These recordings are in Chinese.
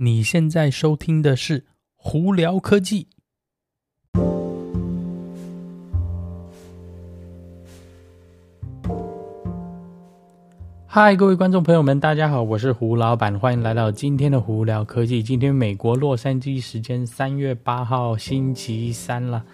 你现在收听的是《胡聊科技》。嗨，各位观众朋友们，大家好，我是胡老板，欢迎来到今天的《胡聊科技》。今天美国洛杉矶时间三月八号星期三了。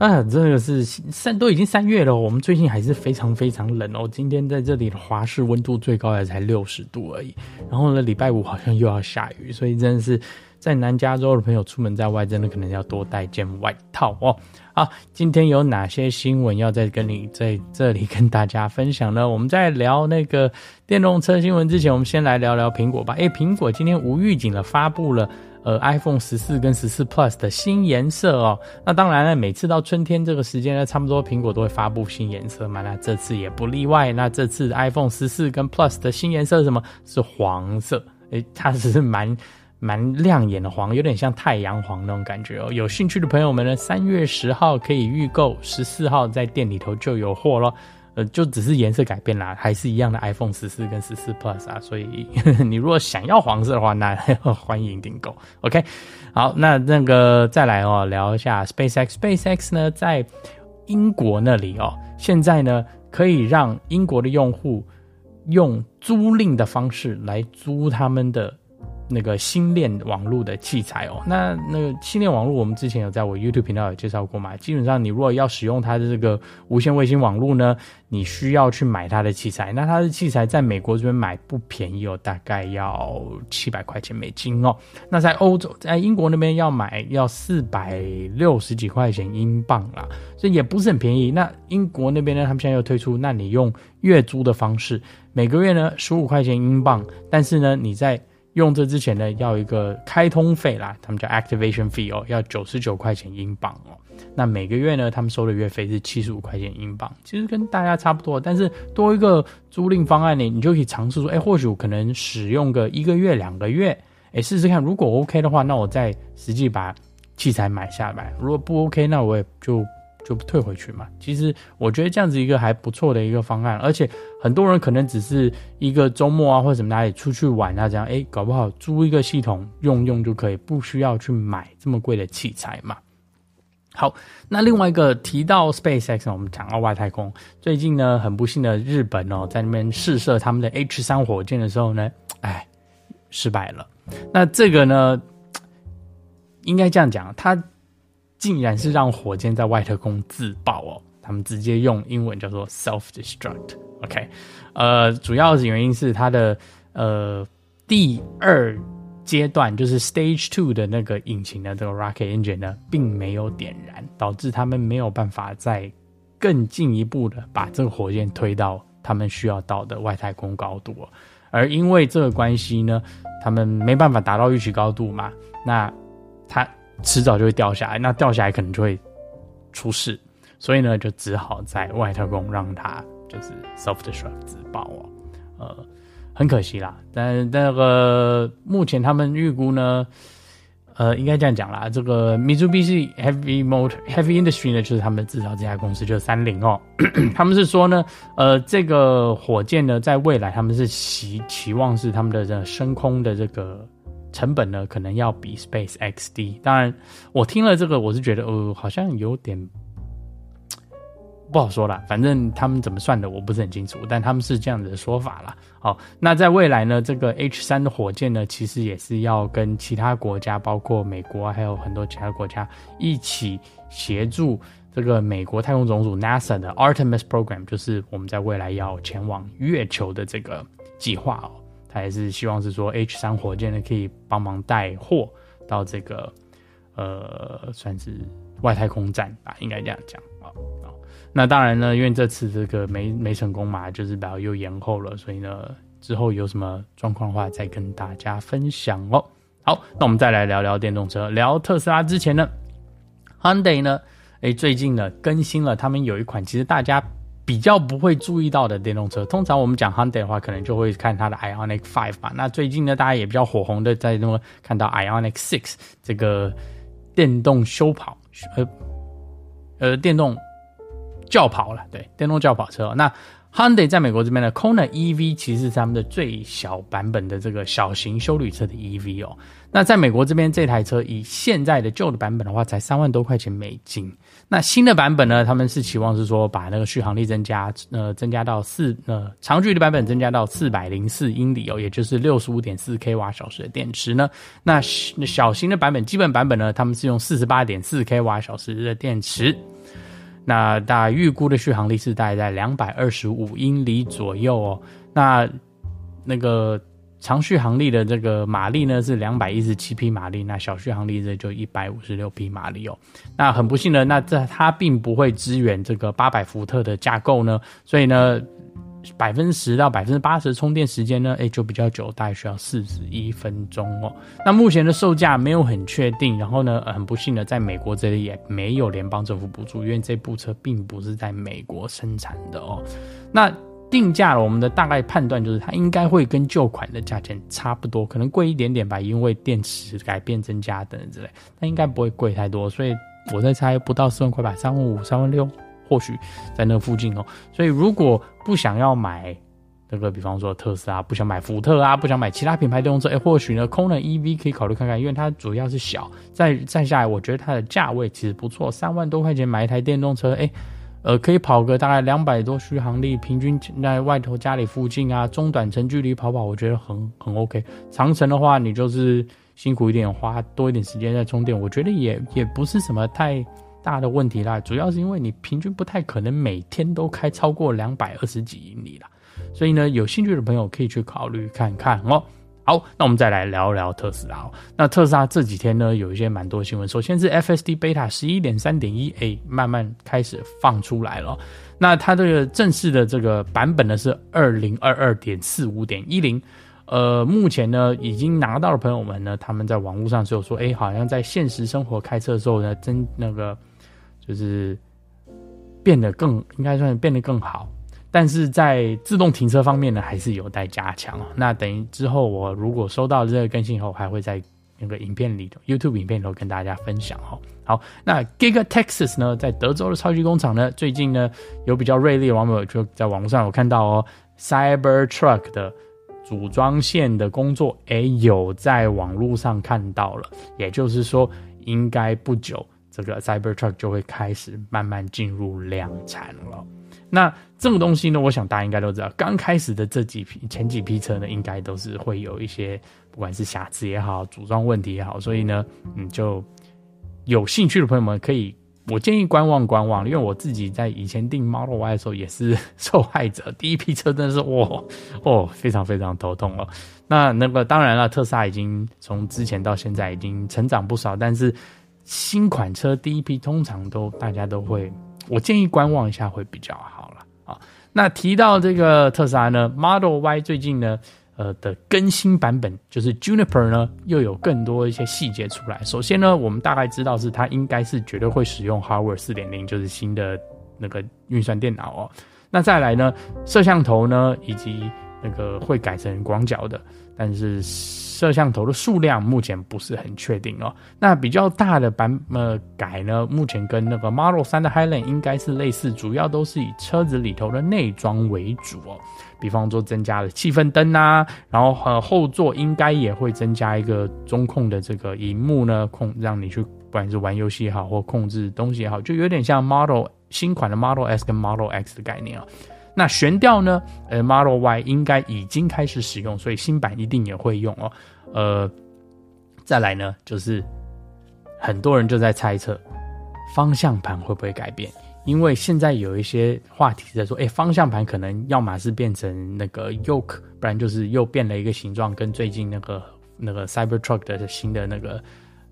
啊，这个是三都已经三月了，我们最近还是非常非常冷哦。今天在这里的华氏温度最高也才六十度而已。然后呢，礼拜五好像又要下雨，所以真的是在南加州的朋友出门在外，真的可能要多带件外套哦。好，今天有哪些新闻要再跟你在这里跟大家分享呢？我们在聊那个电动车新闻之前，我们先来聊聊苹果吧。诶，苹果今天无预警的发布了。呃，iPhone 十四跟十四 Plus 的新颜色哦，那当然了，每次到春天这个时间呢，差不多苹果都会发布新颜色嘛，那这次也不例外。那这次 iPhone 十四跟 Plus 的新颜色是什么？是黄色，诶，它只是蛮蛮亮眼的黄，有点像太阳黄那种感觉哦。有兴趣的朋友们呢，三月十号可以预购，十四号在店里头就有货咯。就只是颜色改变啦，还是一样的 iPhone 十四跟十四 Plus 啊，所以呵 呵你如果想要黄色的话，那 欢迎订购。OK，好，那那个再来哦，聊一下 SpaceX。SpaceX 呢，在英国那里哦，现在呢可以让英国的用户用租赁的方式来租他们的。那个星链网络的器材哦，那那个星链网络，我们之前有在我 YouTube 频道有介绍过嘛。基本上，你如果要使用它的这个无线卫星网络呢，你需要去买它的器材。那它的器材在美国这边买不便宜哦，大概要七百块钱美金哦。那在欧洲，在英国那边要买要四百六十几块钱英镑啦，所以也不是很便宜。那英国那边呢，他们现在又推出，那你用月租的方式，每个月呢十五块钱英镑，但是呢你在用这之前呢，要一个开通费啦，他们叫 activation fee 哦，要九十九块钱英镑哦。那每个月呢，他们收的月费是七十五块钱英镑，其实跟大家差不多。但是多一个租赁方案呢，你就可以尝试说，哎，或许我可能使用个一个月、两个月，哎，试试看。如果 OK 的话，那我再实际把器材买下来。如果不 OK，那我也就。就退回去嘛。其实我觉得这样子一个还不错的一个方案，而且很多人可能只是一个周末啊或者什么哪里出去玩啊这样，哎，搞不好租一个系统用用就可以，不需要去买这么贵的器材嘛。好，那另外一个提到 SpaceX，我们讲到外太空，最近呢很不幸的日本哦在那边试射他们的 H 三火箭的时候呢，哎，失败了。那这个呢，应该这样讲，它。竟然是让火箭在外太空自爆哦！他们直接用英文叫做 self-destruct。OK，呃，主要的原因是它的呃第二阶段就是 Stage Two 的那个引擎的这个 rocket engine 呢，并没有点燃，导致他们没有办法再更进一步的把这个火箭推到他们需要到的外太空高度哦。而因为这个关系呢，他们没办法达到预期高度嘛，那它。迟早就会掉下来，那掉下来可能就会出事，所以呢，就只好在外太空让它就是 self-destruct 自爆哦，呃，很可惜啦。但那个目前他们预估呢，呃，应该这样讲啦，这个 Mitsubishi Heavy Motor Heavy Industry 呢，就是他们制造这家公司，就是三菱哦，他们是说呢，呃，这个火箭呢，在未来他们是期期望是他们的这个升空的这个。成本呢，可能要比 SpaceX 低。当然，我听了这个，我是觉得，呃，好像有点不好说啦。反正他们怎么算的，我不是很清楚。但他们是这样子的说法啦。好，那在未来呢，这个 H 三的火箭呢，其实也是要跟其他国家，包括美国，还有很多其他国家一起协助这个美国太空总署 NASA 的 Artemis Program，就是我们在未来要前往月球的这个计划哦。他也是希望是说 H 三火箭呢，可以帮忙带货到这个呃，算是外太空站吧，应该这样讲啊。那当然呢，因为这次这个没没成功嘛，就是比较又延后了，所以呢，之后有什么状况的话，再跟大家分享哦。好，那我们再来聊聊电动车，聊特斯拉之前呢，Hyundai 呢，诶，最近呢更新了，他们有一款其实大家。比较不会注意到的电动车，通常我们讲 Hyundai 的话，可能就会看它的 Ionic Five 吧。那最近呢，大家也比较火红的，在那么看到 Ionic Six 这个电动修跑，呃呃，电动轿跑了，对，电动轿跑车。那 Hyundai 在美国这边的 Kona EV 其实是他们的最小版本的这个小型休旅车的 EV 哦。那在美国这边这台车以现在的旧的版本的话，才三万多块钱美金。那新的版本呢，他们是期望是说把那个续航力增加，呃，增加到四呃长距离版本增加到四百零四英里哦，也就是六十五点四 k 瓦小时的电池呢。那小型的版本基本版本呢，他们是用四十八点四 k 瓦小时的电池。那大概预估的续航力是大概在两百二十五英里左右哦。那那个长续航力的这个马力呢，是两百一十七匹马力，那小续航力这就一百五十六匹马力哦。那很不幸的，那这它并不会支援这个八百伏特的架构呢，所以呢。百分之十到百分之八十的充电时间呢，哎，就比较久，大概需要四十一分钟哦。那目前的售价没有很确定，然后呢，很不幸的，在美国这里也没有联邦政府补助，因为这部车并不是在美国生产的哦。那定价了，我们的大概判断就是它应该会跟旧款的价钱差不多，可能贵一点点吧，因为电池改变增加等等之类，但应该不会贵太多，所以我在猜不到四万块吧，三万五、三万六。或许在那附近哦，所以如果不想要买那个，比方说特斯拉，不想买福特啊，不想买其他品牌电动车，哎，或许呢，Kona EV 可以考虑看看，因为它主要是小，再再下来，我觉得它的价位其实不错，三万多块钱买一台电动车，哎，呃，可以跑个大概两百多续航力，平均在外头家里附近啊，中短程距离跑跑，我觉得很很 OK。长程的话，你就是辛苦一点，花多一点时间在充电，我觉得也也不是什么太。大的问题啦，主要是因为你平均不太可能每天都开超过两百二十几英里啦，所以呢，有兴趣的朋友可以去考虑看看哦。好，那我们再来聊一聊特斯拉。那特斯拉这几天呢，有一些蛮多新闻。首先是 FSD Beta 十一点三点一 A 慢慢开始放出来了。那它这个正式的这个版本呢是二零二二点四五点一零。呃，目前呢已经拿到的朋友们呢，他们在网络上就有说，哎，好像在现实生活开车的时候呢，真那个。就是变得更应该算是变得更好，但是在自动停车方面呢，还是有待加强哦。那等于之后我如果收到这个更新以后，还会在那个影片里头，YouTube 影片里头跟大家分享哦。好，那 Giga Texas 呢，在德州的超级工厂呢，最近呢有比较锐利的网友就在网络上有看到哦，Cybertruck 的组装线的工作，哎，有在网络上看到了，也就是说，应该不久。这个 Cybertruck 就会开始慢慢进入量产了。那这个东西呢，我想大家应该都知道，刚开始的这几批前几批车呢，应该都是会有一些不管是瑕疵也好，组装问题也好，所以呢，嗯，就有兴趣的朋友们可以，我建议观望观望，因为我自己在以前订 Model Y 的时候也是受害者，第一批车真的是哇哦，非常非常头痛了。那那个当然了，特斯拉已经从之前到现在已经成长不少，但是。新款车第一批通常都大家都会，我建议观望一下会比较好了啊。那提到这个特斯拉呢，Model Y 最近呢，呃的更新版本就是 Juniper 呢又有更多一些细节出来。首先呢，我们大概知道是它应该是绝对会使用 Hardware 四点零，就是新的那个运算电脑哦。那再来呢，摄像头呢以及那个会改成广角的，但是。摄像头的数量目前不是很确定哦。那比较大的版呃改呢，目前跟那个 Model 3的 Highline 应该是类似，主要都是以车子里头的内装为主哦。比方说增加了气氛灯啊，然后呃后座应该也会增加一个中控的这个荧幕呢，控让你去不管是玩游戏也好，或控制东西也好，就有点像 Model 新款的 Model S 跟 Model X 的概念啊。那悬吊呢？呃，Model Y 应该已经开始使用，所以新版一定也会用哦。呃，再来呢，就是很多人就在猜测方向盘会不会改变，因为现在有一些话题在说，哎，方向盘可能要么是变成那个 yoke，不然就是又变了一个形状，跟最近那个那个 Cybertruck 的新的那个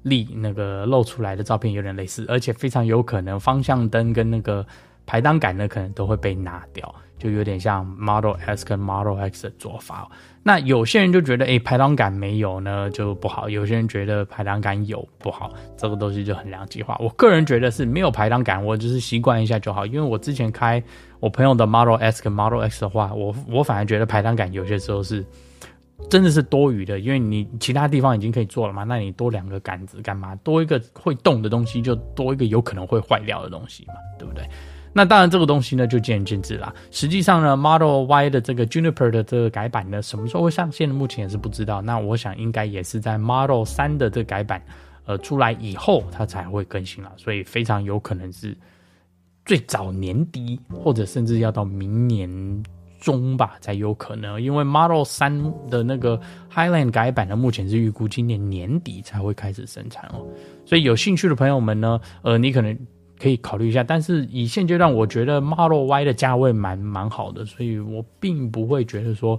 力那个露出来的照片有点类似，而且非常有可能方向灯跟那个排档杆呢，可能都会被拿掉。就有点像 Model S 跟 Model X 的做法，那有些人就觉得，哎、排档杆没有呢就不好；有些人觉得排档杆有不好，这个东西就很两极化。我个人觉得是没有排档杆，我就是习惯一下就好。因为我之前开我朋友的 Model S 跟 Model X 的话，我我反而觉得排档杆有些时候是真的是多余的，因为你其他地方已经可以做了嘛，那你多两个杆子干嘛？多一个会动的东西，就多一个有可能会坏掉的东西嘛，对不对？那当然这个东西呢就见仁见智啦。实际上呢，Model Y 的这个 Juniper 的这个改版呢，什么时候会上线？目前也是不知道。那我想应该也是在 Model 3的这改版呃出来以后，它才会更新了。所以非常有可能是最早年底，或者甚至要到明年。中吧才有可能，因为 Model 三的那个 Highland 改版呢，目前是预估今年年底才会开始生产哦。所以有兴趣的朋友们呢，呃，你可能可以考虑一下。但是以现阶段，我觉得 Model Y 的价位蛮蛮好的，所以我并不会觉得说，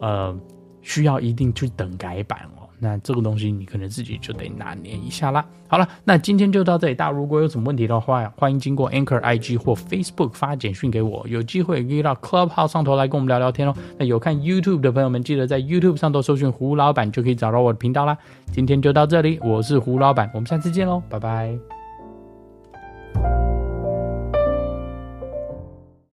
呃，需要一定去等改版哦。那这个东西你可能自己就得拿捏一下啦。好了，那今天就到这里。大家如果有什么问题的话，欢迎经过 Anchor IG 或 Facebook 发简讯给我。有机会可以到 Clubhouse 上头来跟我们聊聊天哦。那有看 YouTube 的朋友们，记得在 YouTube 上头搜寻胡老板，就可以找到我的频道啦。今天就到这里，我是胡老板，我们下次见喽，拜拜。